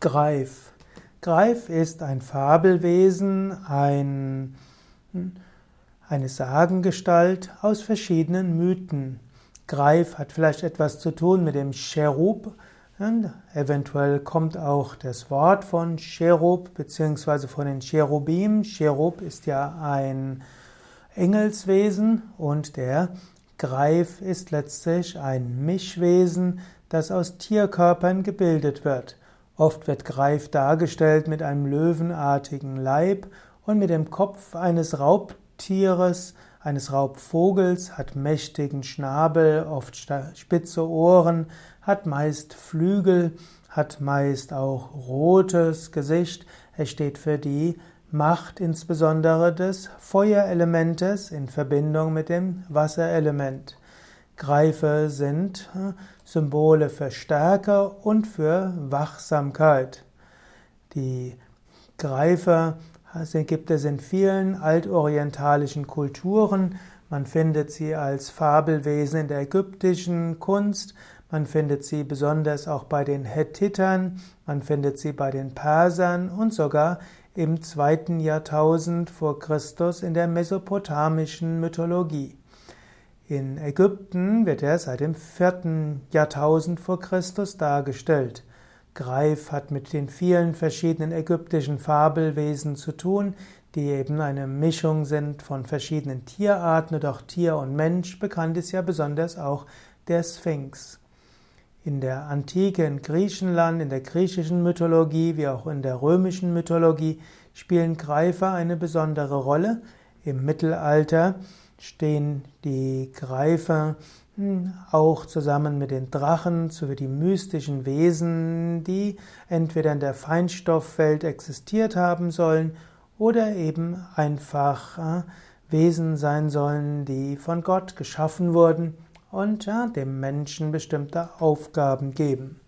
Greif. Greif ist ein Fabelwesen, ein, eine Sagengestalt aus verschiedenen Mythen. Greif hat vielleicht etwas zu tun mit dem Cherub. Und eventuell kommt auch das Wort von Cherub beziehungsweise von den Cherubim. Cherub ist ja ein Engelswesen und der Greif ist letztlich ein Mischwesen, das aus Tierkörpern gebildet wird. Oft wird Greif dargestellt mit einem löwenartigen Leib und mit dem Kopf eines Raubtieres, eines Raubvogels, hat mächtigen Schnabel, oft spitze Ohren, hat meist Flügel, hat meist auch rotes Gesicht. Er steht für die Macht insbesondere des Feuerelementes in Verbindung mit dem Wasserelement. Greife sind äh, Symbole für Stärke und für Wachsamkeit. Die Greifer gibt es in vielen altorientalischen Kulturen. Man findet sie als Fabelwesen in der ägyptischen Kunst. Man findet sie besonders auch bei den Hethitern. Man findet sie bei den Persern und sogar im zweiten Jahrtausend vor Christus in der mesopotamischen Mythologie. In Ägypten wird er seit dem vierten Jahrtausend vor Christus dargestellt. Greif hat mit den vielen verschiedenen ägyptischen Fabelwesen zu tun, die eben eine Mischung sind von verschiedenen Tierarten und auch Tier und Mensch. Bekannt ist ja besonders auch der Sphinx. In der Antike in Griechenland, in der griechischen Mythologie wie auch in der römischen Mythologie spielen Greifer eine besondere Rolle. Im Mittelalter stehen die Greifer hm, auch zusammen mit den Drachen sowie die mystischen Wesen, die entweder in der Feinstoffwelt existiert haben sollen oder eben einfach Wesen sein sollen, die von Gott geschaffen wurden und ja, dem Menschen bestimmte Aufgaben geben.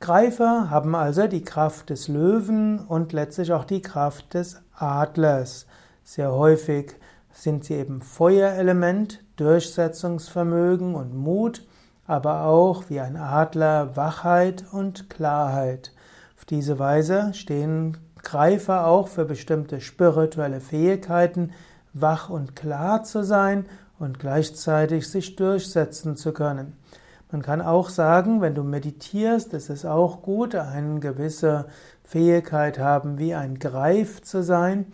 Greifer haben also die Kraft des Löwen und letztlich auch die Kraft des Adlers. Sehr häufig sind sie eben Feuerelement, Durchsetzungsvermögen und Mut, aber auch wie ein Adler Wachheit und Klarheit. Auf diese Weise stehen Greifer auch für bestimmte spirituelle Fähigkeiten, wach und klar zu sein und gleichzeitig sich durchsetzen zu können. Man kann auch sagen, wenn du meditierst, ist es auch gut, eine gewisse Fähigkeit haben, wie ein Greif zu sein,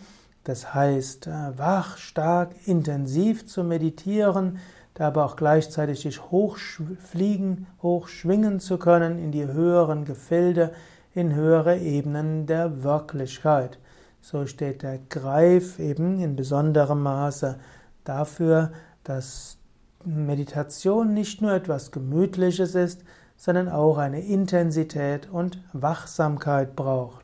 das heißt, äh, wach, stark, intensiv zu meditieren, dabei auch gleichzeitig dich hochfliegen, hochschwingen zu können in die höheren Gefilde, in höhere Ebenen der Wirklichkeit. So steht der Greif eben in besonderem Maße dafür, dass Meditation nicht nur etwas Gemütliches ist, sondern auch eine Intensität und Wachsamkeit braucht.